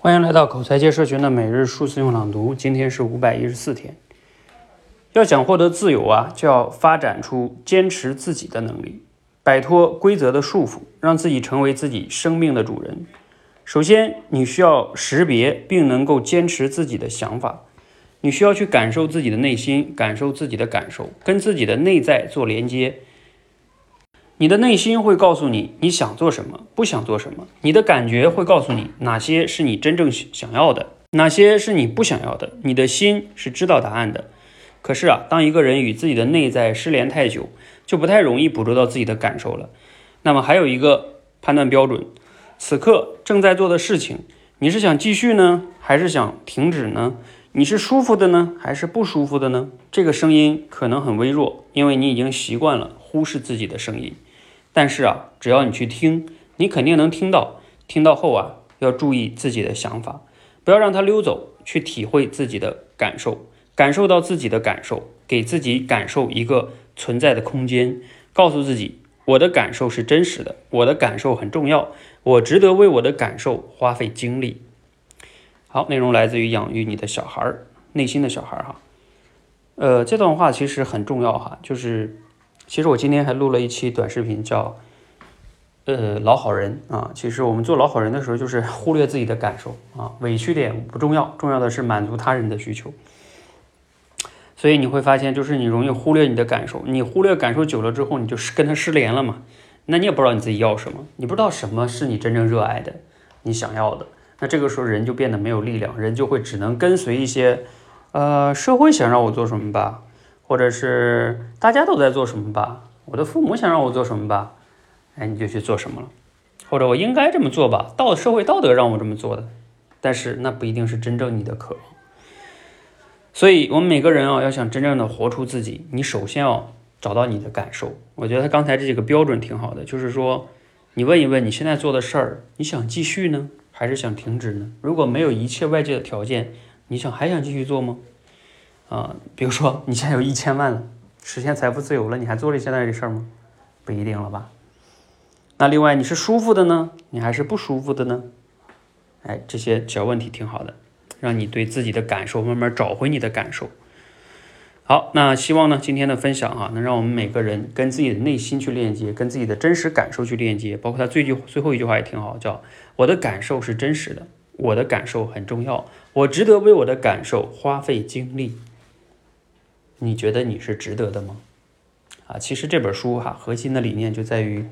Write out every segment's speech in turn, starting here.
欢迎来到口才界社群的每日数字用朗读，今天是五百一十四天。要想获得自由啊，就要发展出坚持自己的能力，摆脱规则的束缚，让自己成为自己生命的主人。首先，你需要识别并能够坚持自己的想法，你需要去感受自己的内心，感受自己的感受，跟自己的内在做连接。你的内心会告诉你你想做什么，不想做什么；你的感觉会告诉你哪些是你真正想要的，哪些是你不想要的。你的心是知道答案的。可是啊，当一个人与自己的内在失联太久，就不太容易捕捉到自己的感受了。那么还有一个判断标准：此刻正在做的事情，你是想继续呢，还是想停止呢？你是舒服的呢，还是不舒服的呢？这个声音可能很微弱，因为你已经习惯了忽视自己的声音。但是啊，只要你去听，你肯定能听到。听到后啊，要注意自己的想法，不要让它溜走，去体会自己的感受，感受到自己的感受，给自己感受一个存在的空间，告诉自己，我的感受是真实的，我的感受很重要，我值得为我的感受花费精力。好，内容来自于养育你的小孩儿内心的小孩儿哈。呃，这段话其实很重要哈，就是。其实我今天还录了一期短视频，叫“呃老好人”啊。其实我们做老好人的时候，就是忽略自己的感受啊，委屈点不重要，重要的是满足他人的需求。所以你会发现，就是你容易忽略你的感受，你忽略感受久了之后，你就是跟他失联了嘛。那你也不知道你自己要什么，你不知道什么是你真正热爱的，你想要的。那这个时候人就变得没有力量，人就会只能跟随一些，呃，社会想让我做什么吧。或者是大家都在做什么吧？我的父母想让我做什么吧？哎，你就去做什么了。或者我应该这么做吧？道社会道德让我这么做的，但是那不一定是真正你的渴望。所以，我们每个人啊，要想真正的活出自己，你首先要找到你的感受。我觉得他刚才这几个标准挺好的，就是说，你问一问你现在做的事儿，你想继续呢，还是想停止呢？如果没有一切外界的条件，你想还想继续做吗？啊，比如说你现在有一千万了，实现财富自由了，你还做了现在这事儿吗？不一定了吧。那另外你是舒服的呢，你还是不舒服的呢？哎，这些小问题挺好的，让你对自己的感受慢慢找回你的感受。好，那希望呢今天的分享啊，能让我们每个人跟自己的内心去链接，跟自己的真实感受去链接。包括他最句最后一句话也挺好，叫我的感受是真实的，我的感受很重要，我值得为我的感受花费精力。你觉得你是值得的吗？啊，其实这本书哈，核心的理念就在于，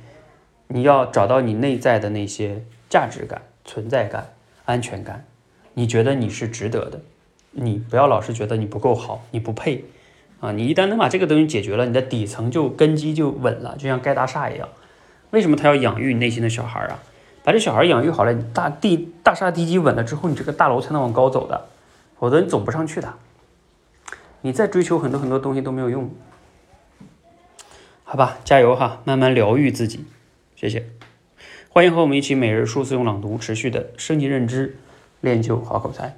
你要找到你内在的那些价值感、存在感、安全感。你觉得你是值得的，你不要老是觉得你不够好，你不配啊！你一旦能把这个东西解决了，你的底层就根基就稳了，就像盖大厦一样。为什么他要养育你内心的小孩啊？把这小孩养育好了，你大地大厦地基稳了之后，你这个大楼才能往高走的，否则你走不上去的。你再追求很多很多东西都没有用，好吧，加油哈，慢慢疗愈自己，谢谢，欢迎和我们一起每日数字用朗读，持续的升级认知，练就好口才。